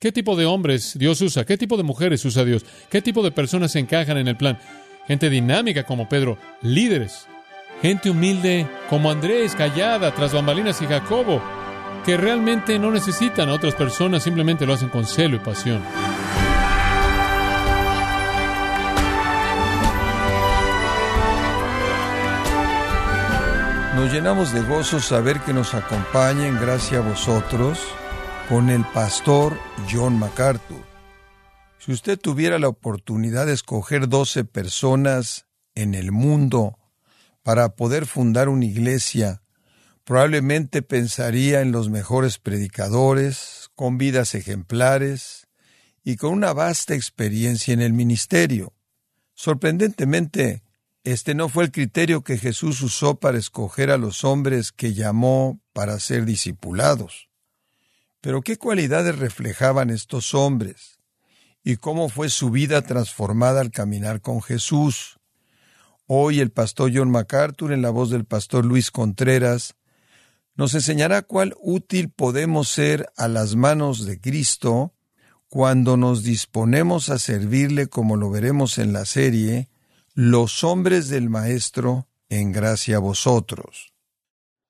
¿Qué tipo de hombres Dios usa? ¿Qué tipo de mujeres usa Dios? ¿Qué tipo de personas se encajan en el plan? Gente dinámica como Pedro, líderes, gente humilde como Andrés, callada, tras bambalinas y Jacobo, que realmente no necesitan a otras personas, simplemente lo hacen con celo y pasión. Nos llenamos de gozo saber que nos acompañen, gracias a vosotros, con el pastor John MacArthur. Si usted tuviera la oportunidad de escoger 12 personas en el mundo para poder fundar una iglesia, probablemente pensaría en los mejores predicadores, con vidas ejemplares y con una vasta experiencia en el ministerio. Sorprendentemente, este no fue el criterio que Jesús usó para escoger a los hombres que llamó para ser discipulados. Pero ¿qué cualidades reflejaban estos hombres? ¿Y cómo fue su vida transformada al caminar con Jesús? Hoy el pastor John MacArthur, en la voz del pastor Luis Contreras, nos enseñará cuál útil podemos ser a las manos de Cristo cuando nos disponemos a servirle, como lo veremos en la serie, los hombres del Maestro en gracia a vosotros.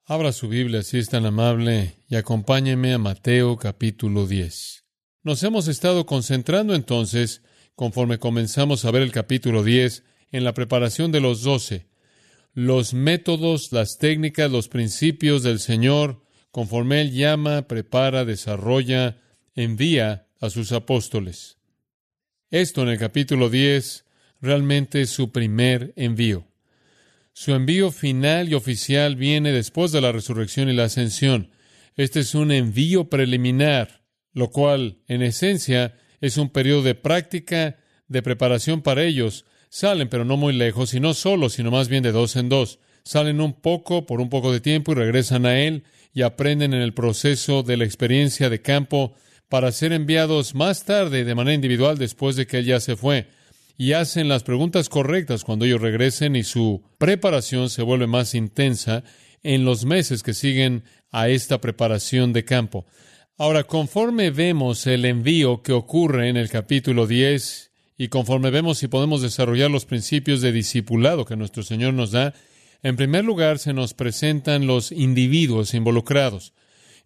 Abra su Biblia si es tan amable y acompáñeme a Mateo capítulo 10. Nos hemos estado concentrando entonces, conforme comenzamos a ver el capítulo 10, en la preparación de los doce, los métodos, las técnicas, los principios del Señor, conforme Él llama, prepara, desarrolla, envía a sus apóstoles. Esto en el capítulo 10 realmente es su primer envío. Su envío final y oficial viene después de la resurrección y la ascensión. Este es un envío preliminar, lo cual, en esencia, es un periodo de práctica, de preparación para ellos. Salen, pero no muy lejos, y no solo, sino más bien de dos en dos. Salen un poco, por un poco de tiempo, y regresan a Él, y aprenden en el proceso de la experiencia de campo para ser enviados más tarde de manera individual después de que Él ya se fue y hacen las preguntas correctas cuando ellos regresen y su preparación se vuelve más intensa en los meses que siguen a esta preparación de campo. Ahora, conforme vemos el envío que ocurre en el capítulo 10 y conforme vemos si podemos desarrollar los principios de discipulado que nuestro Señor nos da, en primer lugar se nos presentan los individuos involucrados.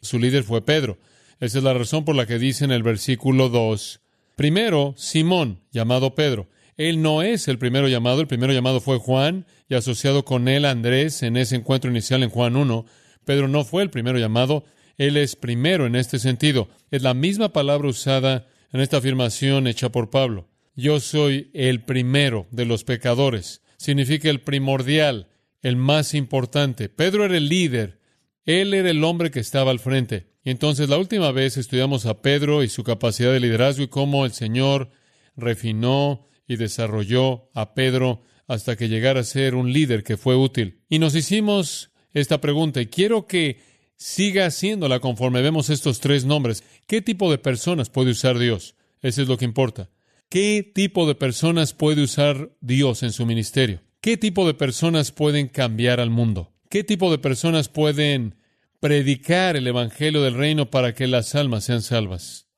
Su líder fue Pedro. Esa es la razón por la que dice en el versículo 2, primero Simón, llamado Pedro. Él no es el primero llamado, el primero llamado fue Juan y asociado con él Andrés en ese encuentro inicial en Juan 1. Pedro no fue el primero llamado, él es primero en este sentido. Es la misma palabra usada en esta afirmación hecha por Pablo. Yo soy el primero de los pecadores. Significa el primordial, el más importante. Pedro era el líder. Él era el hombre que estaba al frente. Y entonces la última vez estudiamos a Pedro y su capacidad de liderazgo y cómo el Señor refinó y desarrolló a Pedro hasta que llegara a ser un líder que fue útil. Y nos hicimos esta pregunta y quiero que siga haciéndola conforme vemos estos tres nombres. ¿Qué tipo de personas puede usar Dios? Eso es lo que importa. ¿Qué tipo de personas puede usar Dios en su ministerio? ¿Qué tipo de personas pueden cambiar al mundo? ¿Qué tipo de personas pueden predicar el Evangelio del Reino para que las almas sean salvas?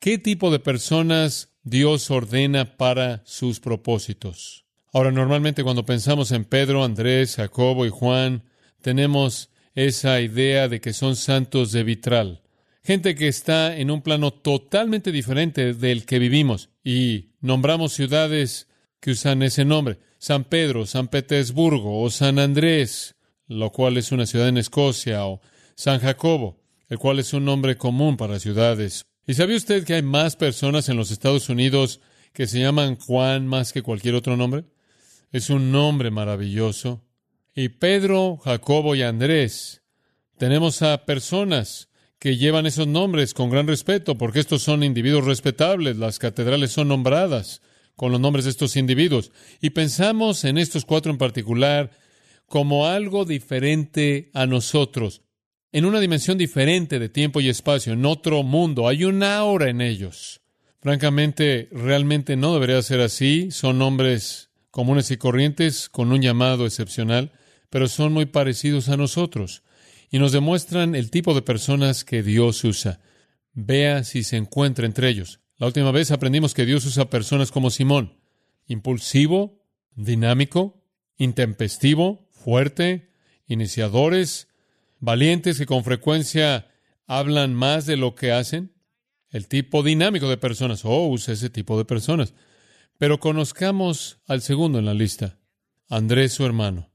¿Qué tipo de personas Dios ordena para sus propósitos. Ahora, normalmente cuando pensamos en Pedro, Andrés, Jacobo y Juan, tenemos esa idea de que son santos de vitral. Gente que está en un plano totalmente diferente del que vivimos. Y nombramos ciudades que usan ese nombre. San Pedro, San Petersburgo o San Andrés, lo cual es una ciudad en Escocia, o San Jacobo, el cual es un nombre común para ciudades ¿Y sabe usted que hay más personas en los Estados Unidos que se llaman Juan más que cualquier otro nombre? Es un nombre maravilloso. Y Pedro, Jacobo y Andrés, tenemos a personas que llevan esos nombres con gran respeto, porque estos son individuos respetables, las catedrales son nombradas con los nombres de estos individuos. Y pensamos en estos cuatro en particular como algo diferente a nosotros en una dimensión diferente de tiempo y espacio, en otro mundo. Hay una aura en ellos. Francamente, realmente no debería ser así. Son hombres comunes y corrientes con un llamado excepcional, pero son muy parecidos a nosotros y nos demuestran el tipo de personas que Dios usa. vea si se encuentra entre ellos. La última vez aprendimos que Dios usa personas como Simón, impulsivo, dinámico, intempestivo, fuerte, iniciadores, valientes que con frecuencia hablan más de lo que hacen. El tipo dinámico de personas. Oh, usa ese tipo de personas. Pero conozcamos al segundo en la lista, Andrés, su hermano.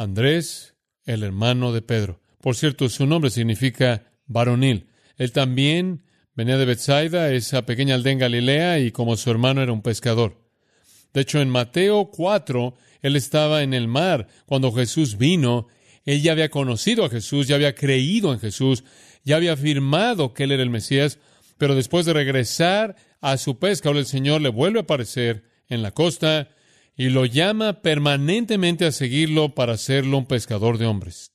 Andrés, el hermano de Pedro. Por cierto, su nombre significa varonil. Él también venía de Bethsaida, esa pequeña aldea en Galilea, y como su hermano era un pescador. De hecho, en Mateo 4, él estaba en el mar cuando Jesús vino. Él ya había conocido a Jesús, ya había creído en Jesús, ya había afirmado que él era el Mesías, pero después de regresar a su pesca, el Señor le vuelve a aparecer en la costa y lo llama permanentemente a seguirlo para hacerlo un pescador de hombres.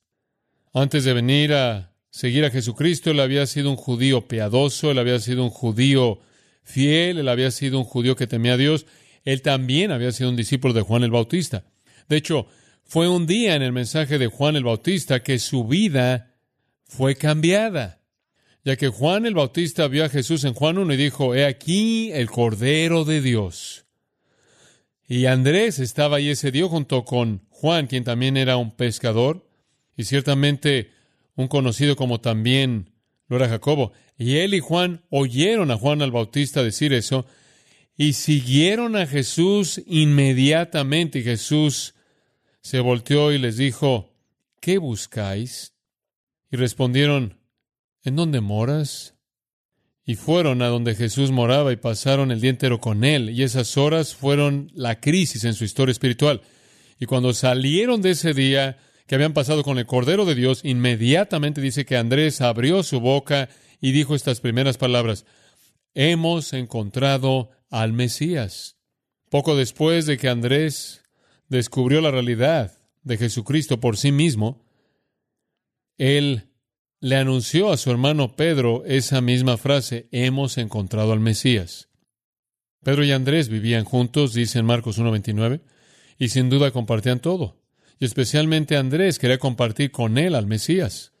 Antes de venir a seguir a Jesucristo, él había sido un judío piadoso, él había sido un judío fiel, él había sido un judío que temía a Dios, él también había sido un discípulo de Juan el Bautista. De hecho, fue un día en el mensaje de Juan el Bautista que su vida fue cambiada, ya que Juan el Bautista vio a Jesús en Juan 1 y dijo, He aquí el Cordero de Dios. Y Andrés estaba ahí ese día junto con Juan, quien también era un pescador, y ciertamente un conocido como también lo era Jacobo. Y él y Juan oyeron a Juan el Bautista decir eso, y siguieron a Jesús inmediatamente. Y Jesús se volteó y les dijo, ¿qué buscáis? Y respondieron, ¿en dónde moras? Y fueron a donde Jesús moraba y pasaron el día entero con él. Y esas horas fueron la crisis en su historia espiritual. Y cuando salieron de ese día que habían pasado con el Cordero de Dios, inmediatamente dice que Andrés abrió su boca y dijo estas primeras palabras, hemos encontrado al Mesías. Poco después de que Andrés descubrió la realidad de Jesucristo por sí mismo, él le anunció a su hermano Pedro esa misma frase, hemos encontrado al Mesías. Pedro y Andrés vivían juntos, dice en Marcos 1.29, y sin duda compartían todo. Y especialmente Andrés quería compartir con él al Mesías.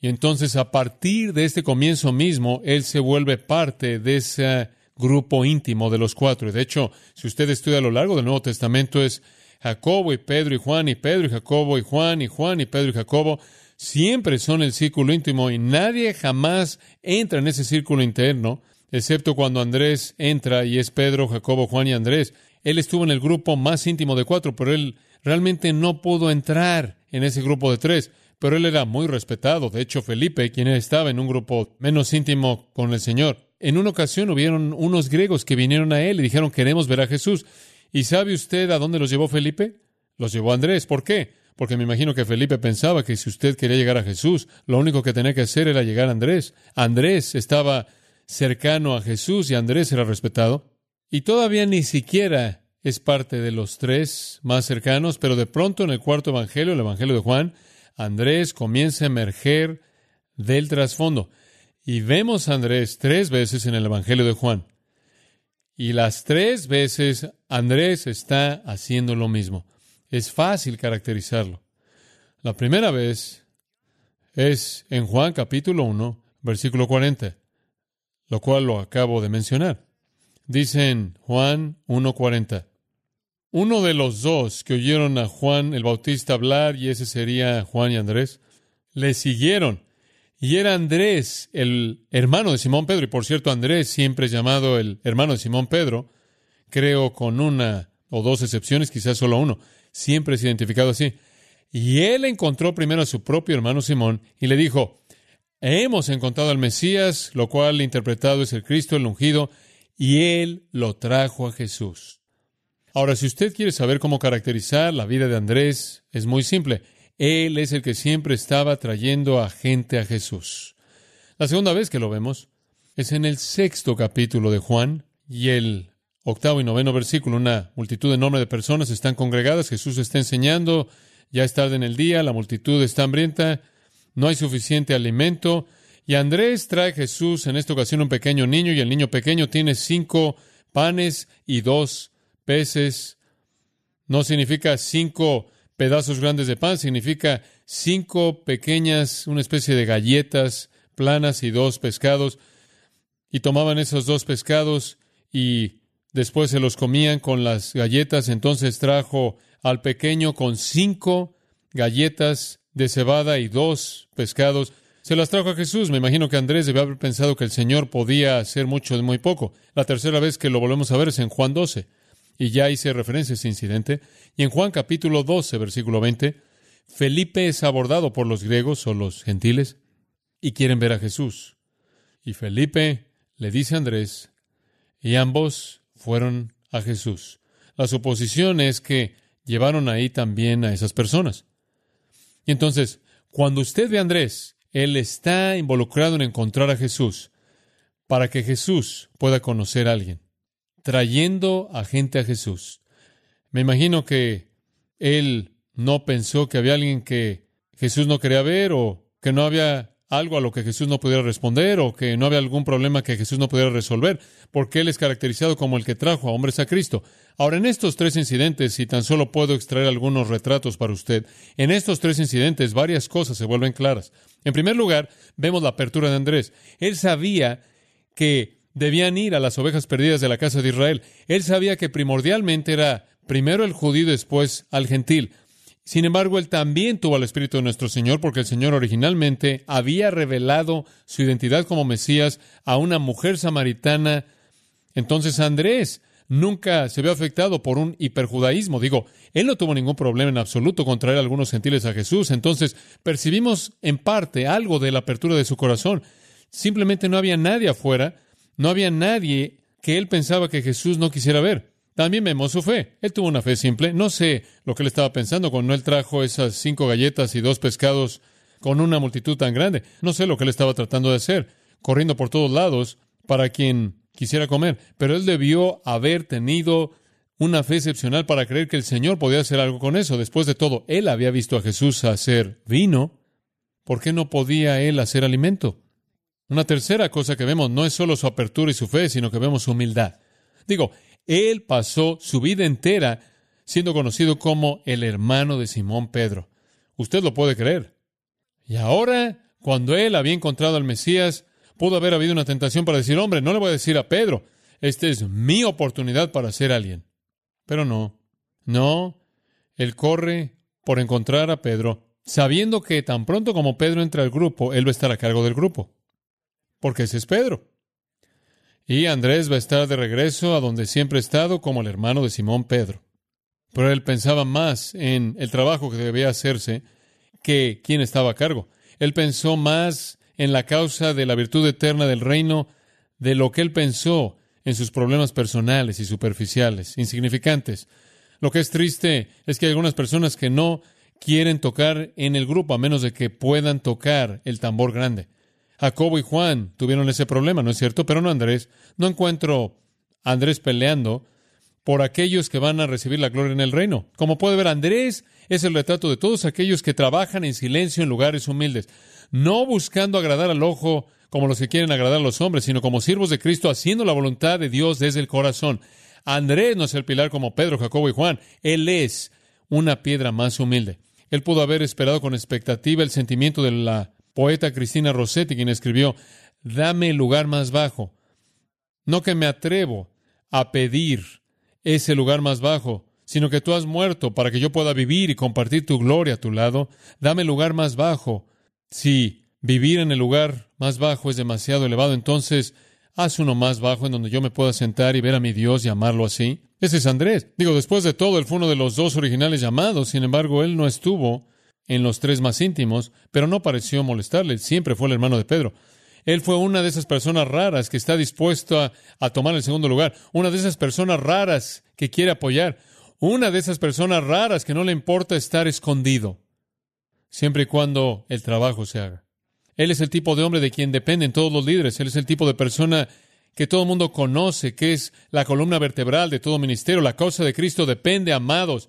Y entonces a partir de este comienzo mismo, él se vuelve parte de ese grupo íntimo de los cuatro. Y de hecho, si usted estudia a lo largo del Nuevo Testamento, es Jacobo y Pedro y Juan y Pedro y Jacobo y Juan y Juan y Pedro y Jacobo. Siempre son el círculo íntimo y nadie jamás entra en ese círculo interno, excepto cuando Andrés entra y es Pedro, Jacobo, Juan y Andrés. Él estuvo en el grupo más íntimo de cuatro, pero él realmente no pudo entrar en ese grupo de tres pero él era muy respetado. De hecho, Felipe, quien estaba en un grupo menos íntimo con el Señor, en una ocasión hubieron unos griegos que vinieron a él y dijeron, queremos ver a Jesús. ¿Y sabe usted a dónde los llevó Felipe? Los llevó Andrés. ¿Por qué? Porque me imagino que Felipe pensaba que si usted quería llegar a Jesús, lo único que tenía que hacer era llegar a Andrés. Andrés estaba cercano a Jesús y Andrés era respetado. Y todavía ni siquiera es parte de los tres más cercanos, pero de pronto en el cuarto evangelio, el evangelio de Juan, Andrés comienza a emerger del trasfondo. Y vemos a Andrés tres veces en el Evangelio de Juan. Y las tres veces Andrés está haciendo lo mismo. Es fácil caracterizarlo. La primera vez es en Juan capítulo 1, versículo 40, lo cual lo acabo de mencionar. Dice en Juan 1.40, uno de los dos que oyeron a Juan el Bautista hablar, y ese sería Juan y Andrés, le siguieron. Y era Andrés, el hermano de Simón Pedro, y por cierto, Andrés siempre es llamado el hermano de Simón Pedro, creo con una o dos excepciones, quizás solo uno, siempre es identificado así. Y él encontró primero a su propio hermano Simón y le dijo, hemos encontrado al Mesías, lo cual interpretado es el Cristo, el ungido, y él lo trajo a Jesús. Ahora, si usted quiere saber cómo caracterizar la vida de Andrés, es muy simple. Él es el que siempre estaba trayendo a gente a Jesús. La segunda vez que lo vemos es en el sexto capítulo de Juan y el octavo y noveno versículo. Una multitud enorme de personas están congregadas, Jesús está enseñando, ya es tarde en el día, la multitud está hambrienta, no hay suficiente alimento. Y Andrés trae a Jesús en esta ocasión un pequeño niño y el niño pequeño tiene cinco panes y dos peces no significa cinco pedazos grandes de pan, significa cinco pequeñas, una especie de galletas planas y dos pescados, y tomaban esos dos pescados y después se los comían con las galletas. Entonces trajo al pequeño con cinco galletas de cebada y dos pescados. Se las trajo a Jesús. Me imagino que Andrés debe haber pensado que el Señor podía hacer mucho de muy poco. La tercera vez que lo volvemos a ver es en Juan 12. Y ya hice referencia a ese incidente. Y en Juan capítulo 12, versículo 20, Felipe es abordado por los griegos o los gentiles y quieren ver a Jesús. Y Felipe le dice a Andrés, y ambos fueron a Jesús. La suposición es que llevaron ahí también a esas personas. Y entonces, cuando usted ve a Andrés, él está involucrado en encontrar a Jesús para que Jesús pueda conocer a alguien, trayendo a gente a Jesús. Me imagino que él no pensó que había alguien que Jesús no quería ver o que no había algo a lo que Jesús no pudiera responder o que no había algún problema que Jesús no pudiera resolver, porque Él es caracterizado como el que trajo a hombres a Cristo. Ahora, en estos tres incidentes, si tan solo puedo extraer algunos retratos para usted, en estos tres incidentes varias cosas se vuelven claras. En primer lugar, vemos la apertura de Andrés. Él sabía que debían ir a las ovejas perdidas de la casa de Israel. Él sabía que primordialmente era primero el judío después al gentil. Sin embargo, él también tuvo al Espíritu de nuestro Señor porque el Señor originalmente había revelado su identidad como Mesías a una mujer samaritana. Entonces Andrés nunca se vio afectado por un hiperjudaísmo. Digo, él no tuvo ningún problema en absoluto con traer a algunos gentiles a Jesús. Entonces percibimos en parte algo de la apertura de su corazón. Simplemente no había nadie afuera, no había nadie que él pensaba que Jesús no quisiera ver. También vemos su fe. Él tuvo una fe simple. No sé lo que él estaba pensando cuando él trajo esas cinco galletas y dos pescados con una multitud tan grande. No sé lo que él estaba tratando de hacer, corriendo por todos lados para quien quisiera comer. Pero él debió haber tenido una fe excepcional para creer que el Señor podía hacer algo con eso. Después de todo, él había visto a Jesús hacer vino. ¿Por qué no podía él hacer alimento? Una tercera cosa que vemos no es solo su apertura y su fe, sino que vemos su humildad. Digo, él pasó su vida entera siendo conocido como el hermano de Simón Pedro. Usted lo puede creer. Y ahora, cuando él había encontrado al Mesías, pudo haber habido una tentación para decir, hombre, no le voy a decir a Pedro, esta es mi oportunidad para ser alguien. Pero no, no, él corre por encontrar a Pedro, sabiendo que tan pronto como Pedro entra al grupo, él va a estar a cargo del grupo. Porque ese es Pedro. Y Andrés va a estar de regreso a donde siempre ha estado como el hermano de Simón Pedro. Pero él pensaba más en el trabajo que debía hacerse que quién estaba a cargo. Él pensó más en la causa de la virtud eterna del reino de lo que él pensó en sus problemas personales y superficiales, insignificantes. Lo que es triste es que hay algunas personas que no quieren tocar en el grupo a menos de que puedan tocar el tambor grande. Jacobo y Juan tuvieron ese problema, ¿no es cierto? Pero no Andrés. No encuentro a Andrés peleando por aquellos que van a recibir la gloria en el reino. Como puede ver, Andrés es el retrato de todos aquellos que trabajan en silencio en lugares humildes, no buscando agradar al ojo como los que quieren agradar a los hombres, sino como siervos de Cristo haciendo la voluntad de Dios desde el corazón. Andrés no es el pilar como Pedro, Jacobo y Juan. Él es una piedra más humilde. Él pudo haber esperado con expectativa el sentimiento de la poeta Cristina Rossetti, quien escribió, dame el lugar más bajo. No que me atrevo a pedir ese lugar más bajo, sino que tú has muerto para que yo pueda vivir y compartir tu gloria a tu lado. Dame el lugar más bajo. Si vivir en el lugar más bajo es demasiado elevado, entonces haz uno más bajo en donde yo me pueda sentar y ver a mi Dios y amarlo así. Ese es Andrés. Digo, después de todo, él fue uno de los dos originales llamados, sin embargo, él no estuvo en los tres más íntimos, pero no pareció molestarle, siempre fue el hermano de Pedro. Él fue una de esas personas raras que está dispuesto a, tomar el segundo lugar, una de esas personas raras que quiere apoyar, una de esas personas raras que no le importa estar escondido, siempre y cuando el trabajo se haga. Él es el tipo de hombre de quien dependen todos los líderes, él es el tipo de persona que todo el mundo conoce, que es la columna vertebral de todo ministerio. La causa de Cristo depende, amados,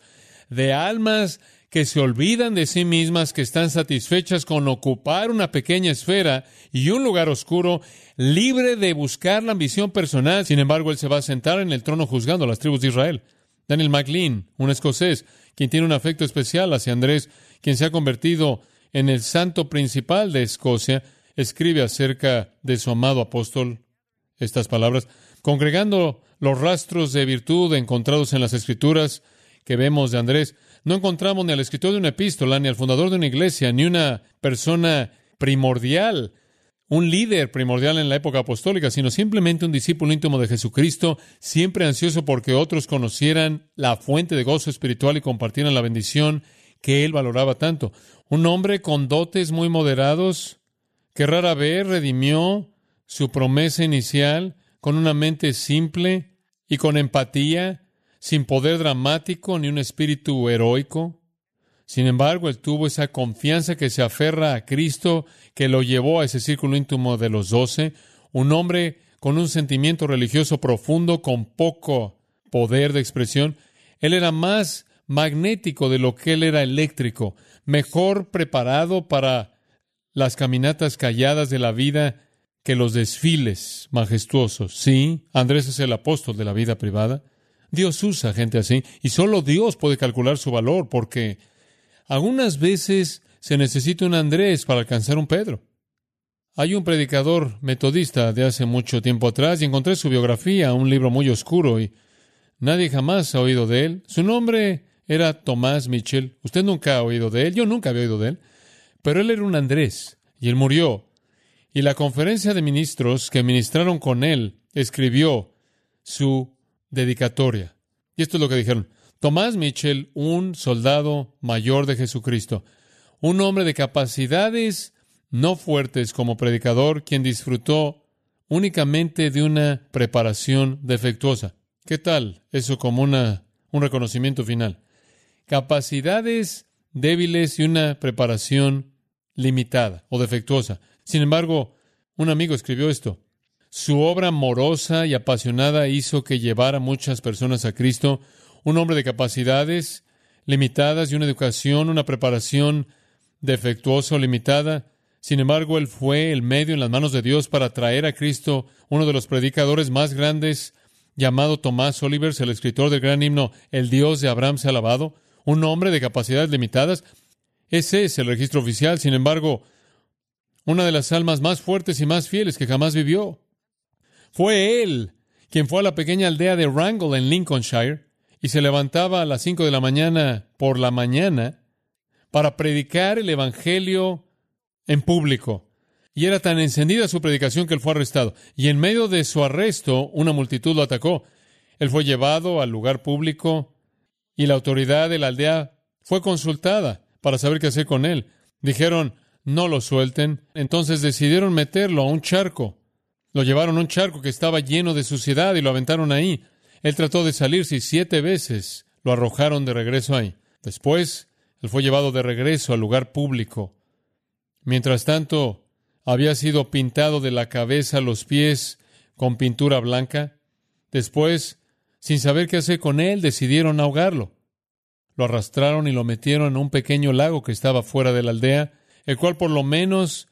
de almas que se olvidan de sí mismas, que están satisfechas con ocupar una pequeña esfera y un lugar oscuro, libre de buscar la ambición personal. Sin embargo, él se va a sentar en el trono juzgando a las tribus de Israel. Daniel MacLean, un escocés, quien tiene un afecto especial hacia Andrés, quien se ha convertido en el santo principal de Escocia, escribe acerca de su amado apóstol estas palabras, congregando los rastros de virtud encontrados en las escrituras que vemos de Andrés, no encontramos ni al escritor de una epístola, ni al fundador de una iglesia, ni una persona primordial, un líder primordial en la época apostólica, sino simplemente un discípulo íntimo de Jesucristo, siempre ansioso porque otros conocieran la fuente de gozo espiritual y compartieran la bendición que él valoraba tanto. Un hombre con dotes muy moderados, que rara vez redimió su promesa inicial con una mente simple y con empatía, sin poder dramático ni un espíritu heroico. Sin embargo, él tuvo esa confianza que se aferra a Cristo, que lo llevó a ese círculo íntimo de los doce, un hombre con un sentimiento religioso profundo, con poco poder de expresión. Él era más magnético de lo que él era eléctrico, mejor preparado para las caminatas calladas de la vida que los desfiles majestuosos. Sí, Andrés es el apóstol de la vida privada. Dios usa gente así y solo Dios puede calcular su valor porque algunas veces se necesita un Andrés para alcanzar un Pedro. Hay un predicador metodista de hace mucho tiempo atrás y encontré su biografía, un libro muy oscuro y nadie jamás ha oído de él. Su nombre era Tomás Mitchell. Usted nunca ha oído de él, yo nunca había oído de él, pero él era un Andrés y él murió. Y la conferencia de ministros que ministraron con él escribió su dedicatoria. Y esto es lo que dijeron. Tomás Mitchell, un soldado mayor de Jesucristo, un hombre de capacidades no fuertes como predicador, quien disfrutó únicamente de una preparación defectuosa. ¿Qué tal eso como una, un reconocimiento final? Capacidades débiles y una preparación limitada o defectuosa. Sin embargo, un amigo escribió esto. Su obra amorosa y apasionada hizo que llevara muchas personas a Cristo, un hombre de capacidades limitadas y una educación, una preparación defectuosa o limitada. Sin embargo, él fue el medio en las manos de Dios para traer a Cristo uno de los predicadores más grandes, llamado Tomás Olivers, el escritor del gran himno El Dios de Abraham se ha alabado, un hombre de capacidades limitadas. Ese es el registro oficial. Sin embargo, una de las almas más fuertes y más fieles que jamás vivió. Fue él quien fue a la pequeña aldea de Wrangle en Lincolnshire y se levantaba a las cinco de la mañana por la mañana para predicar el Evangelio en público. Y era tan encendida su predicación que él fue arrestado. Y en medio de su arresto, una multitud lo atacó. Él fue llevado al lugar público y la autoridad de la aldea fue consultada para saber qué hacer con él. Dijeron, no lo suelten. Entonces decidieron meterlo a un charco. Lo llevaron a un charco que estaba lleno de suciedad y lo aventaron ahí. Él trató de salirse y siete veces lo arrojaron de regreso ahí. Después, él fue llevado de regreso al lugar público. Mientras tanto, había sido pintado de la cabeza a los pies con pintura blanca. Después, sin saber qué hacer con él, decidieron ahogarlo. Lo arrastraron y lo metieron en un pequeño lago que estaba fuera de la aldea el cual por lo menos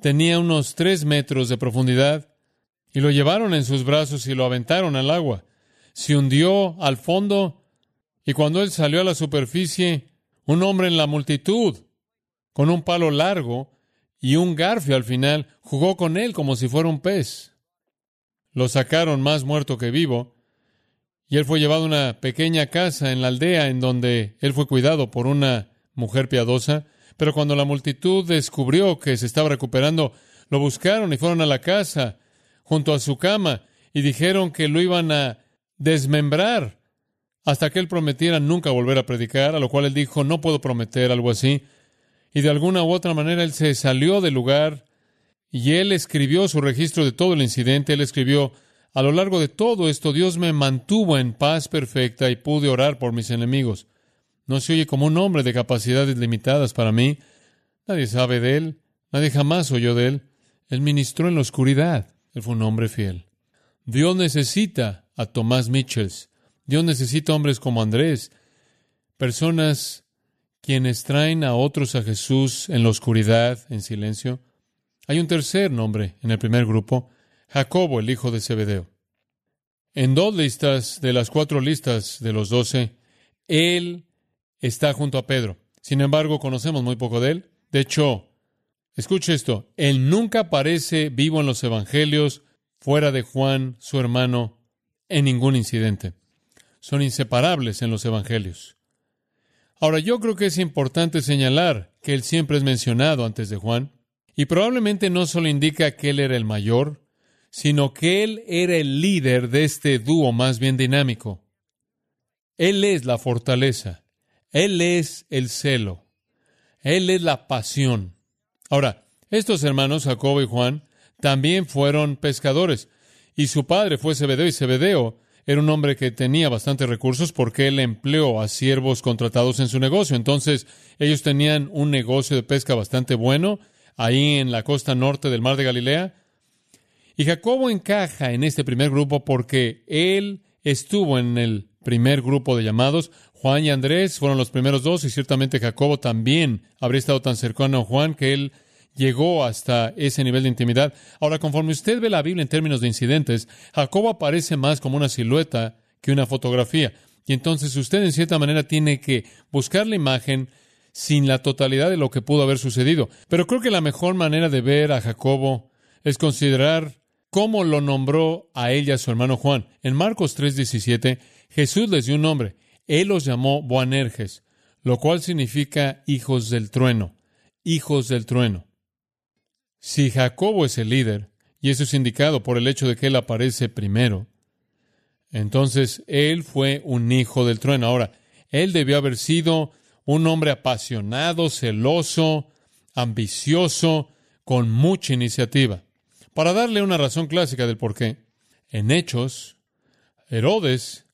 tenía unos tres metros de profundidad, y lo llevaron en sus brazos y lo aventaron al agua. Se hundió al fondo, y cuando él salió a la superficie, un hombre en la multitud, con un palo largo y un garfio al final, jugó con él como si fuera un pez. Lo sacaron más muerto que vivo, y él fue llevado a una pequeña casa en la aldea en donde él fue cuidado por una mujer piadosa, pero cuando la multitud descubrió que se estaba recuperando, lo buscaron y fueron a la casa junto a su cama y dijeron que lo iban a desmembrar hasta que él prometiera nunca volver a predicar, a lo cual él dijo, no puedo prometer algo así. Y de alguna u otra manera él se salió del lugar y él escribió su registro de todo el incidente, él escribió, a lo largo de todo esto Dios me mantuvo en paz perfecta y pude orar por mis enemigos. No se oye como un hombre de capacidades limitadas para mí. Nadie sabe de él. Nadie jamás oyó de él. Él ministró en la oscuridad. Él fue un hombre fiel. Dios necesita a Tomás Mitchells. Dios necesita hombres como Andrés. Personas quienes traen a otros a Jesús en la oscuridad, en silencio. Hay un tercer nombre en el primer grupo, Jacobo, el hijo de Zebedeo. En dos listas de las cuatro listas de los doce, él está junto a Pedro. Sin embargo, conocemos muy poco de él. De hecho, Escuche esto, Él nunca aparece vivo en los Evangelios, fuera de Juan, su hermano, en ningún incidente. Son inseparables en los Evangelios. Ahora, yo creo que es importante señalar que Él siempre es mencionado antes de Juan, y probablemente no solo indica que Él era el mayor, sino que Él era el líder de este dúo más bien dinámico. Él es la fortaleza, Él es el celo, Él es la pasión. Ahora, estos hermanos, Jacobo y Juan, también fueron pescadores, y su padre fue Zebedeo, y Zebedeo era un hombre que tenía bastantes recursos porque él empleó a siervos contratados en su negocio. Entonces, ellos tenían un negocio de pesca bastante bueno ahí en la costa norte del mar de Galilea. Y Jacobo encaja en este primer grupo porque él estuvo en el primer grupo de llamados. Juan y Andrés fueron los primeros dos y ciertamente Jacobo también habría estado tan cercano a Juan que él llegó hasta ese nivel de intimidad. Ahora, conforme usted ve la Biblia en términos de incidentes, Jacobo aparece más como una silueta que una fotografía. Y entonces usted en cierta manera tiene que buscar la imagen sin la totalidad de lo que pudo haber sucedido. Pero creo que la mejor manera de ver a Jacobo es considerar cómo lo nombró a ella su hermano Juan. En Marcos 3:17, Jesús les dio un nombre. Él los llamó Boanerges, lo cual significa hijos del trueno, hijos del trueno. Si Jacobo es el líder, y eso es indicado por el hecho de que él aparece primero, entonces él fue un hijo del trueno. Ahora, él debió haber sido un hombre apasionado, celoso, ambicioso, con mucha iniciativa. Para darle una razón clásica del por qué, en Hechos, Herodes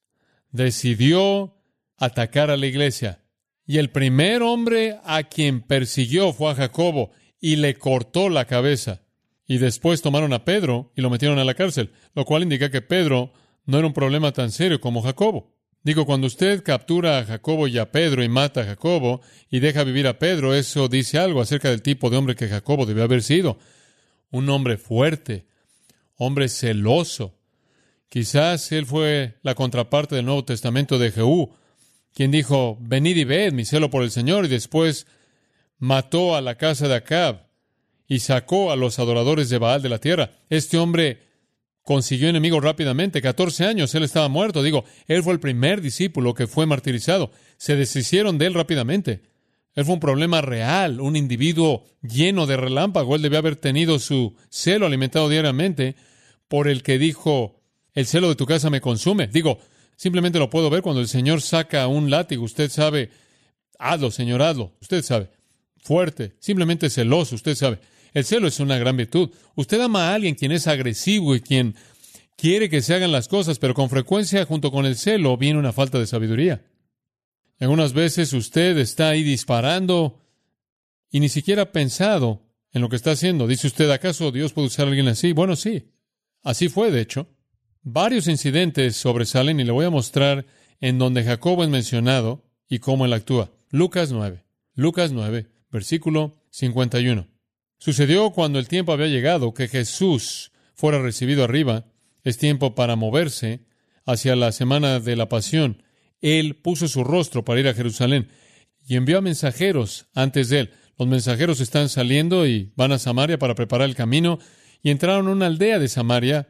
decidió atacar a la iglesia. Y el primer hombre a quien persiguió fue a Jacobo y le cortó la cabeza. Y después tomaron a Pedro y lo metieron a la cárcel, lo cual indica que Pedro no era un problema tan serio como Jacobo. Digo, cuando usted captura a Jacobo y a Pedro y mata a Jacobo y deja vivir a Pedro, eso dice algo acerca del tipo de hombre que Jacobo debió haber sido un hombre fuerte, hombre celoso. Quizás él fue la contraparte del Nuevo Testamento de Jehú, quien dijo, venid y ved mi celo por el Señor, y después mató a la casa de Acab y sacó a los adoradores de Baal de la tierra. Este hombre consiguió enemigos rápidamente. 14 años él estaba muerto. Digo, él fue el primer discípulo que fue martirizado. Se deshicieron de él rápidamente. Él fue un problema real, un individuo lleno de relámpago. Él debe haber tenido su celo alimentado diariamente por el que dijo, el celo de tu casa me consume. Digo, simplemente lo puedo ver cuando el Señor saca un látigo. Usted sabe, hazlo, Señor, hazlo. Usted sabe. Fuerte, simplemente celoso, usted sabe. El celo es una gran virtud. Usted ama a alguien quien es agresivo y quien quiere que se hagan las cosas, pero con frecuencia junto con el celo viene una falta de sabiduría. Algunas veces usted está ahí disparando y ni siquiera ha pensado en lo que está haciendo. Dice usted, ¿acaso Dios puede usar a alguien así? Bueno, sí. Así fue, de hecho. Varios incidentes sobresalen y le voy a mostrar en donde Jacobo es mencionado y cómo él actúa. Lucas 9. Lucas 9, versículo 51. Sucedió cuando el tiempo había llegado que Jesús fuera recibido arriba. Es tiempo para moverse hacia la semana de la pasión él puso su rostro para ir a Jerusalén y envió a mensajeros antes de él. Los mensajeros están saliendo y van a Samaria para preparar el camino y entraron a una aldea de Samaria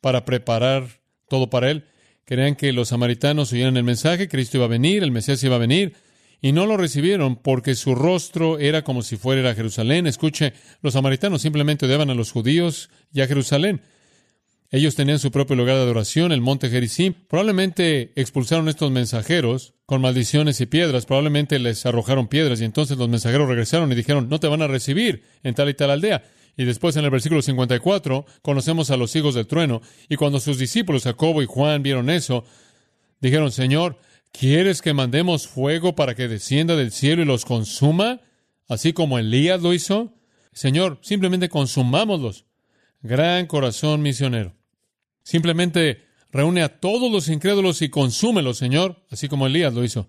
para preparar todo para él. Creían que los samaritanos oyeran el mensaje, Cristo iba a venir, el Mesías iba a venir, y no lo recibieron porque su rostro era como si fuera a Jerusalén. Escuche, los samaritanos simplemente odiaban a los judíos y a Jerusalén. Ellos tenían su propio lugar de adoración, el monte Gerizim. Probablemente expulsaron estos mensajeros con maldiciones y piedras. Probablemente les arrojaron piedras y entonces los mensajeros regresaron y dijeron, no te van a recibir en tal y tal aldea. Y después en el versículo 54 conocemos a los hijos del trueno. Y cuando sus discípulos Jacobo y Juan vieron eso, dijeron, Señor, ¿quieres que mandemos fuego para que descienda del cielo y los consuma? Así como Elías lo hizo. Señor, simplemente consumámoslos. Gran corazón misionero. Simplemente reúne a todos los incrédulos y consúmelos, Señor, así como Elías lo hizo.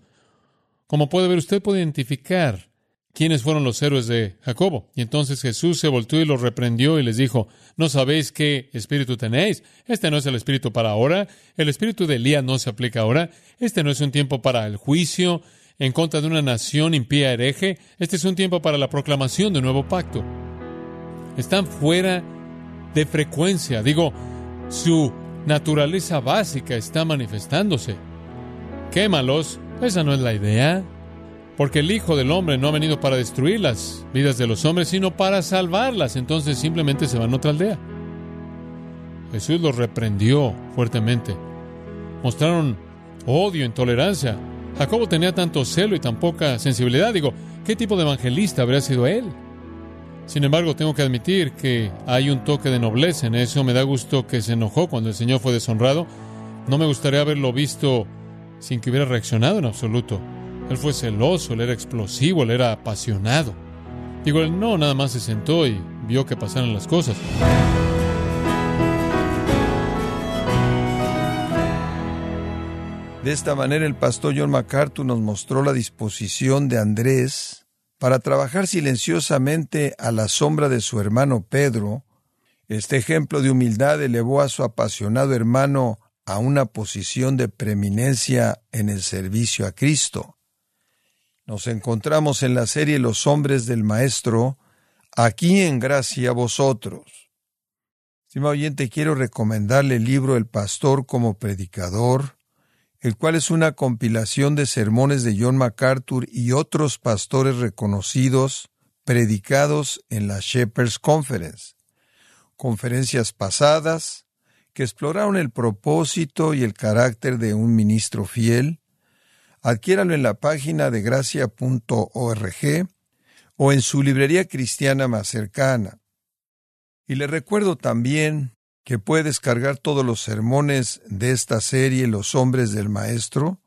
Como puede ver, usted puede identificar quiénes fueron los héroes de Jacobo. Y entonces Jesús se volvió y los reprendió y les dijo, ¿no sabéis qué espíritu tenéis? Este no es el espíritu para ahora. El espíritu de Elías no se aplica ahora. Este no es un tiempo para el juicio en contra de una nación impía hereje. Este es un tiempo para la proclamación de un nuevo pacto. están fuera de frecuencia. Digo, su naturaleza básica está manifestándose. Quémalos, esa no es la idea. Porque el Hijo del Hombre no ha venido para destruir las vidas de los hombres, sino para salvarlas. Entonces simplemente se van a otra aldea. Jesús los reprendió fuertemente. Mostraron odio, intolerancia. Jacobo tenía tanto celo y tan poca sensibilidad. Digo, ¿qué tipo de evangelista habría sido él? Sin embargo, tengo que admitir que hay un toque de nobleza en eso. Me da gusto que se enojó cuando el Señor fue deshonrado. No me gustaría haberlo visto sin que hubiera reaccionado en absoluto. Él fue celoso, él era explosivo, él era apasionado. Digo, él no, nada más se sentó y vio que pasaran las cosas. De esta manera el pastor John MacArthur nos mostró la disposición de Andrés para trabajar silenciosamente a la sombra de su hermano Pedro. Este ejemplo de humildad elevó a su apasionado hermano a una posición de preeminencia en el servicio a Cristo. Nos encontramos en la serie Los hombres del Maestro, aquí en gracia vosotros. Estimado oyente, quiero recomendarle el libro El Pastor como Predicador, el cual es una compilación de sermones de John MacArthur y otros pastores reconocidos predicados en la Shepherds Conference, conferencias pasadas que exploraron el propósito y el carácter de un ministro fiel. Adquiéralo en la página de gracia.org o en su librería cristiana más cercana. Y le recuerdo también que puede descargar todos los sermones de esta serie Los hombres del Maestro,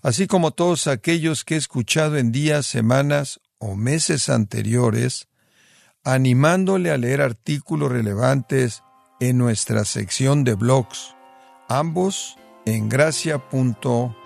así como todos aquellos que he escuchado en días, semanas o meses anteriores, animándole a leer artículos relevantes en nuestra sección de blogs, ambos en gracia.org.